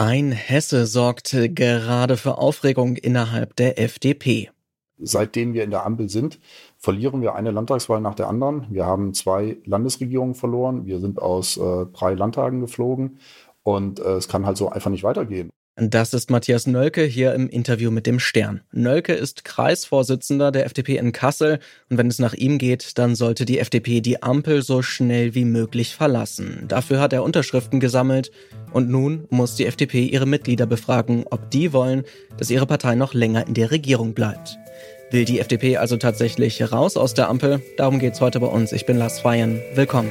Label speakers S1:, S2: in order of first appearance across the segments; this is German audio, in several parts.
S1: Ein Hesse sorgte gerade für Aufregung innerhalb der FDP.
S2: Seitdem wir in der Ampel sind, verlieren wir eine Landtagswahl nach der anderen. Wir haben zwei Landesregierungen verloren. Wir sind aus äh, drei Landtagen geflogen. Und äh, es kann halt so einfach nicht weitergehen.
S1: Das ist Matthias Nölke hier im Interview mit dem Stern. Nölke ist Kreisvorsitzender der FDP in Kassel und wenn es nach ihm geht, dann sollte die FDP die Ampel so schnell wie möglich verlassen. Dafür hat er Unterschriften gesammelt und nun muss die FDP ihre Mitglieder befragen, ob die wollen, dass ihre Partei noch länger in der Regierung bleibt. Will die FDP also tatsächlich raus aus der Ampel? Darum geht's heute bei uns. Ich bin Lars Feyen. Willkommen.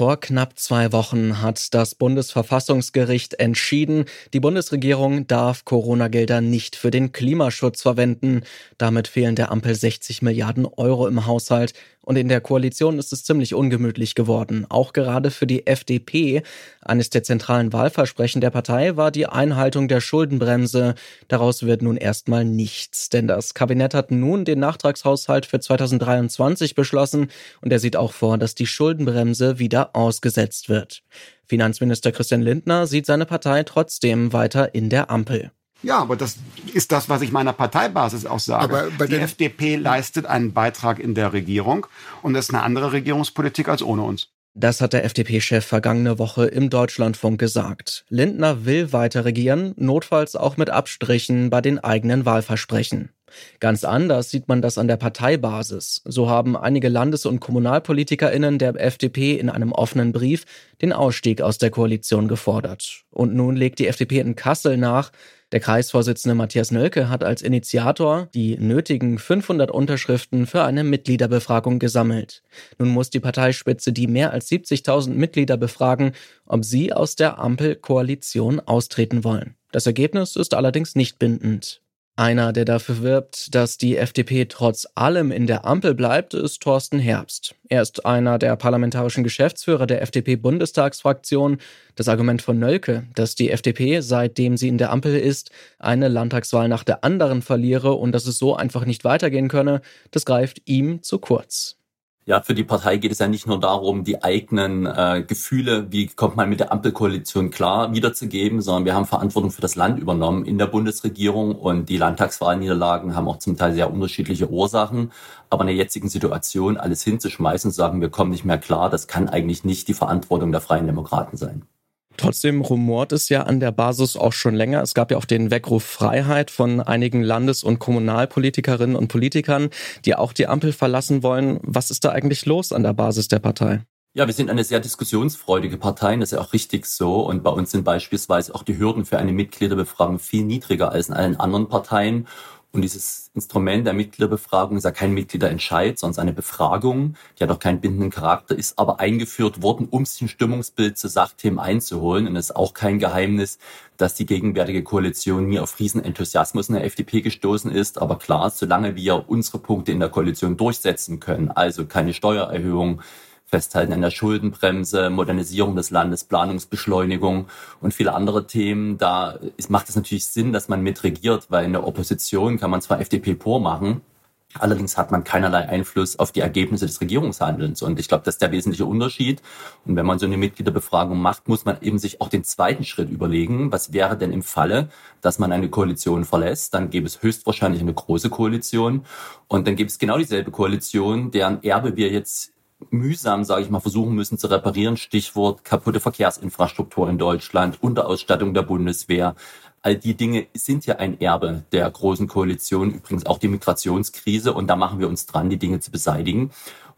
S1: Vor knapp zwei Wochen hat das Bundesverfassungsgericht entschieden, die Bundesregierung darf Corona-Gelder nicht für den Klimaschutz verwenden. Damit fehlen der Ampel 60 Milliarden Euro im Haushalt. Und in der Koalition ist es ziemlich ungemütlich geworden. Auch gerade für die FDP. Eines der zentralen Wahlversprechen der Partei war die Einhaltung der Schuldenbremse. Daraus wird nun erstmal nichts. Denn das Kabinett hat nun den Nachtragshaushalt für 2023 beschlossen. Und er sieht auch vor, dass die Schuldenbremse wieder ausgesetzt wird. Finanzminister Christian Lindner sieht seine Partei trotzdem weiter in der Ampel.
S3: Ja, aber das ist das, was ich meiner Parteibasis auch sage. die FDP leistet einen Beitrag in der Regierung und das ist eine andere Regierungspolitik als ohne uns.
S1: Das hat der FDP-Chef vergangene Woche im Deutschlandfunk gesagt. Lindner will weiter regieren, notfalls auch mit Abstrichen bei den eigenen Wahlversprechen. Ganz anders sieht man das an der Parteibasis. So haben einige Landes- und Kommunalpolitikerinnen der FDP in einem offenen Brief den Ausstieg aus der Koalition gefordert. Und nun legt die FDP in Kassel nach, der Kreisvorsitzende Matthias Nölke hat als Initiator die nötigen 500 Unterschriften für eine Mitgliederbefragung gesammelt. Nun muss die Parteispitze die mehr als 70.000 Mitglieder befragen, ob sie aus der Ampelkoalition austreten wollen. Das Ergebnis ist allerdings nicht bindend. Einer, der dafür wirbt, dass die FDP trotz allem in der Ampel bleibt, ist Thorsten Herbst. Er ist einer der parlamentarischen Geschäftsführer der FDP-Bundestagsfraktion. Das Argument von Nölke, dass die FDP, seitdem sie in der Ampel ist, eine Landtagswahl nach der anderen verliere und dass es so einfach nicht weitergehen könne, das greift ihm zu kurz.
S4: Ja, für die Partei geht es ja nicht nur darum, die eigenen äh, Gefühle, wie kommt man mit der Ampelkoalition klar, wiederzugeben, sondern wir haben Verantwortung für das Land übernommen in der Bundesregierung und die Landtagswahlniederlagen haben auch zum Teil sehr unterschiedliche Ursachen. Aber in der jetzigen Situation alles hinzuschmeißen und sagen, wir kommen nicht mehr klar, das kann eigentlich nicht die Verantwortung der Freien Demokraten sein.
S1: Trotzdem rumort es ja an der Basis auch schon länger. Es gab ja auch den Weckruf Freiheit von einigen Landes- und Kommunalpolitikerinnen und Politikern, die auch die Ampel verlassen wollen. Was ist da eigentlich los an der Basis der Partei?
S4: Ja, wir sind eine sehr diskussionsfreudige Partei, das ist ja auch richtig so. Und bei uns sind beispielsweise auch die Hürden für eine Mitgliederbefragung viel niedriger als in allen anderen Parteien. Und dieses Instrument der Mitgliederbefragung ist ja kein Mitgliederentscheid, sondern eine Befragung. Die hat auch keinen bindenden Charakter, ist aber eingeführt worden, um sich ein Stimmungsbild zu Sachthemen einzuholen. Und es ist auch kein Geheimnis, dass die gegenwärtige Koalition nie auf Riesenenthusiasmus in der FDP gestoßen ist. Aber klar, solange wir unsere Punkte in der Koalition durchsetzen können, also keine Steuererhöhung, Festhalten an der Schuldenbremse, Modernisierung des Landes, Planungsbeschleunigung und viele andere Themen. Da macht es natürlich Sinn, dass man mitregiert, weil in der Opposition kann man zwar FDP pur machen, Allerdings hat man keinerlei Einfluss auf die Ergebnisse des Regierungshandelns. Und ich glaube, das ist der wesentliche Unterschied. Und wenn man so eine Mitgliederbefragung macht, muss man eben sich auch den zweiten Schritt überlegen. Was wäre denn im Falle, dass man eine Koalition verlässt? Dann gäbe es höchstwahrscheinlich eine große Koalition. Und dann gäbe es genau dieselbe Koalition, deren Erbe wir jetzt mühsam, sage ich mal, versuchen müssen zu reparieren. Stichwort kaputte Verkehrsinfrastruktur in Deutschland, Unterausstattung der Bundeswehr. All die Dinge sind ja ein Erbe der großen Koalition, übrigens auch die Migrationskrise. Und da machen wir uns dran, die Dinge zu beseitigen.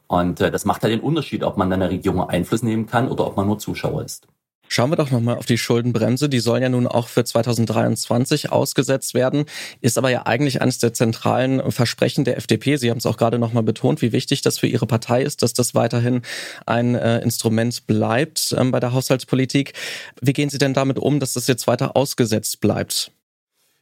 S4: Und äh, das macht halt den Unterschied, ob man an der Regierung Einfluss nehmen kann oder ob man nur Zuschauer ist.
S1: Schauen wir doch nochmal auf die Schuldenbremse. Die soll ja nun auch für 2023 ausgesetzt werden, ist aber ja eigentlich eines der zentralen Versprechen der FDP. Sie haben es auch gerade nochmal betont, wie wichtig das für Ihre Partei ist, dass das weiterhin ein äh, Instrument bleibt ähm, bei der Haushaltspolitik. Wie gehen Sie denn damit um, dass das jetzt weiter ausgesetzt bleibt?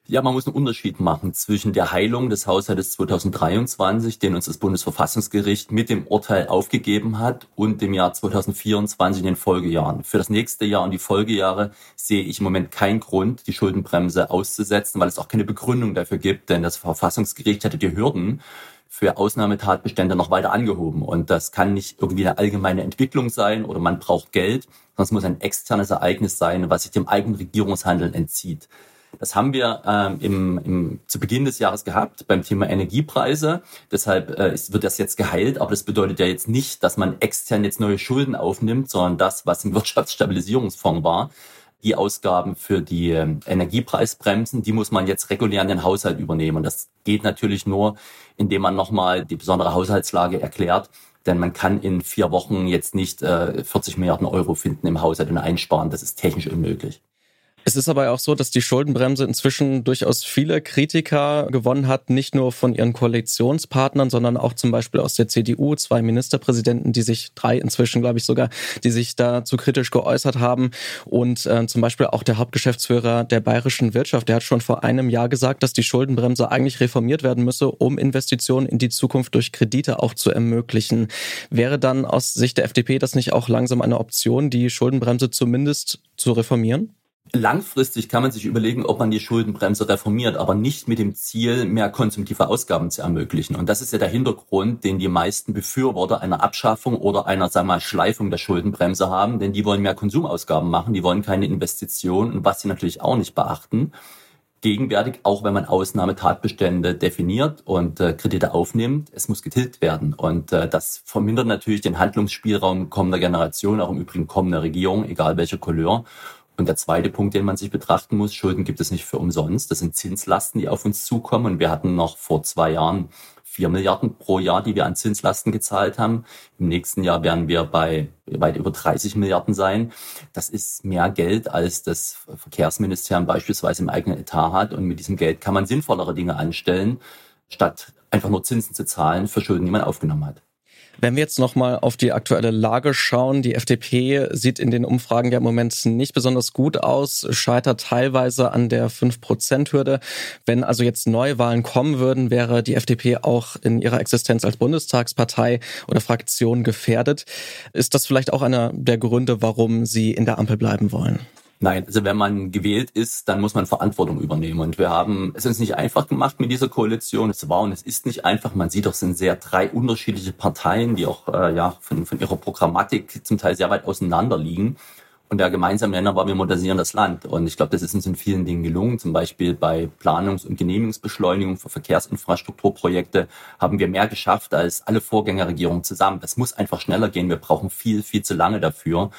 S4: Ja, man muss einen Unterschied machen zwischen der Heilung des Haushaltes 2023, den uns das Bundesverfassungsgericht mit dem Urteil aufgegeben hat, und dem Jahr 2024 in den Folgejahren. Für das nächste Jahr und die Folgejahre sehe ich im Moment keinen Grund, die Schuldenbremse auszusetzen, weil es auch keine Begründung dafür gibt, denn das Verfassungsgericht hätte die Hürden für Ausnahmetatbestände noch weiter angehoben. Und das kann nicht irgendwie eine allgemeine Entwicklung sein oder man braucht Geld, sondern es muss ein externes Ereignis sein, was sich dem eigenen Regierungshandeln entzieht. Das haben wir ähm, im, im, zu Beginn des Jahres gehabt beim Thema Energiepreise. Deshalb äh, ist, wird das jetzt geheilt. Aber das bedeutet ja jetzt nicht, dass man extern jetzt neue Schulden aufnimmt, sondern das, was im Wirtschaftsstabilisierungsfonds war. Die Ausgaben für die äh, Energiepreisbremsen, die muss man jetzt regulär in den Haushalt übernehmen. Und das geht natürlich nur, indem man nochmal die besondere Haushaltslage erklärt. Denn man kann in vier Wochen jetzt nicht äh, 40 Milliarden Euro finden im Haushalt und einsparen. Das ist technisch unmöglich.
S1: Es ist aber auch so, dass die Schuldenbremse inzwischen durchaus viele Kritiker gewonnen hat, nicht nur von ihren Koalitionspartnern, sondern auch zum Beispiel aus der CDU, zwei Ministerpräsidenten, die sich, drei inzwischen glaube ich sogar, die sich dazu kritisch geäußert haben. Und äh, zum Beispiel auch der Hauptgeschäftsführer der bayerischen Wirtschaft, der hat schon vor einem Jahr gesagt, dass die Schuldenbremse eigentlich reformiert werden müsse, um Investitionen in die Zukunft durch Kredite auch zu ermöglichen. Wäre dann aus Sicht der FDP das nicht auch langsam eine Option, die Schuldenbremse zumindest zu reformieren?
S4: Langfristig kann man sich überlegen, ob man die Schuldenbremse reformiert, aber nicht mit dem Ziel, mehr konsumtive Ausgaben zu ermöglichen. Und das ist ja der Hintergrund, den die meisten Befürworter einer Abschaffung oder einer, sagen wir mal, Schleifung der Schuldenbremse haben, denn die wollen mehr Konsumausgaben machen, die wollen keine Investitionen und was sie natürlich auch nicht beachten. Gegenwärtig, auch wenn man Ausnahmetatbestände definiert und äh, Kredite aufnimmt, es muss getilgt werden. Und äh, das vermindert natürlich den Handlungsspielraum kommender Generation, auch im Übrigen kommender Regierung, egal welcher Couleur. Und der zweite Punkt, den man sich betrachten muss, Schulden gibt es nicht für umsonst. Das sind Zinslasten, die auf uns zukommen. Und wir hatten noch vor zwei Jahren vier Milliarden pro Jahr, die wir an Zinslasten gezahlt haben. Im nächsten Jahr werden wir bei weit über 30 Milliarden sein. Das ist mehr Geld, als das Verkehrsministerium beispielsweise im eigenen Etat hat. Und mit diesem Geld kann man sinnvollere Dinge anstellen, statt einfach nur Zinsen zu zahlen für Schulden, die man aufgenommen hat.
S1: Wenn wir jetzt nochmal auf die aktuelle Lage schauen, die FDP sieht in den Umfragen ja im Moment nicht besonders gut aus, scheitert teilweise an der 5-Prozent-Hürde. Wenn also jetzt Neuwahlen kommen würden, wäre die FDP auch in ihrer Existenz als Bundestagspartei oder Fraktion gefährdet. Ist das vielleicht auch einer der Gründe, warum Sie in der Ampel bleiben wollen?
S4: Nein, also wenn man gewählt ist, dann muss man Verantwortung übernehmen. Und wir haben es uns nicht einfach gemacht mit dieser Koalition. Es war und es ist nicht einfach. Man sieht doch, es sind sehr drei unterschiedliche Parteien, die auch äh, ja von, von ihrer Programmatik zum Teil sehr weit auseinander liegen. Und der gemeinsame Nenner war, wir modernisieren das Land. Und ich glaube, das ist uns in vielen Dingen gelungen. Zum Beispiel bei Planungs- und Genehmigungsbeschleunigung für Verkehrsinfrastrukturprojekte haben wir mehr geschafft als alle Vorgängerregierungen zusammen. Das muss einfach schneller gehen. Wir brauchen viel, viel zu lange dafür.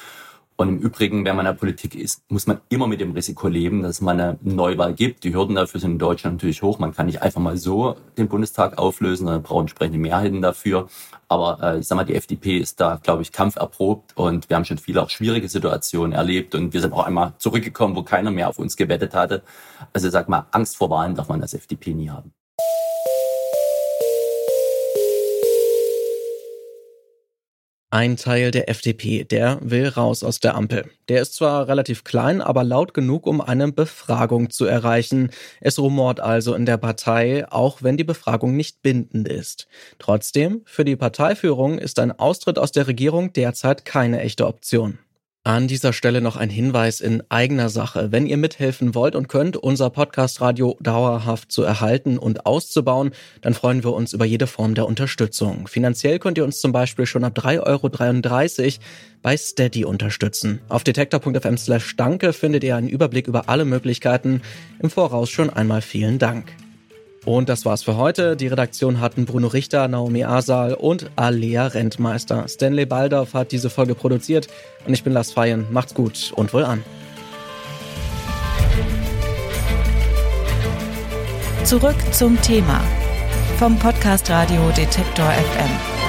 S4: Und im Übrigen, wenn man in der Politik ist, muss man immer mit dem Risiko leben, dass man eine Neuwahl gibt. Die Hürden dafür sind in Deutschland natürlich hoch. Man kann nicht einfach mal so den Bundestag auflösen, sondern braucht entsprechende Mehrheiten dafür. Aber äh, ich sag mal, die FDP ist da, glaube ich, kampferprobt und wir haben schon viele auch schwierige Situationen erlebt und wir sind auch einmal zurückgekommen, wo keiner mehr auf uns gewettet hatte. Also sag mal, Angst vor Wahlen darf man als FDP nie haben.
S1: Ein Teil der FDP, der will raus aus der Ampel. Der ist zwar relativ klein, aber laut genug, um eine Befragung zu erreichen. Es rumort also in der Partei, auch wenn die Befragung nicht bindend ist. Trotzdem, für die Parteiführung ist ein Austritt aus der Regierung derzeit keine echte Option. An dieser Stelle noch ein Hinweis in eigener Sache. Wenn ihr mithelfen wollt und könnt, unser Podcast Radio dauerhaft zu erhalten und auszubauen, dann freuen wir uns über jede Form der Unterstützung. Finanziell könnt ihr uns zum Beispiel schon ab 3,33 Euro bei Steady unterstützen. Auf detektor.fm slash danke findet ihr einen Überblick über alle Möglichkeiten. Im Voraus schon einmal vielen Dank. Und das war's für heute. Die Redaktion hatten Bruno Richter, Naomi Asal und Alea Rentmeister. Stanley Baldorf hat diese Folge produziert und ich bin Lars Feyen. Macht's gut und wohl an.
S5: Zurück zum Thema vom Podcast Radio Detektor FM.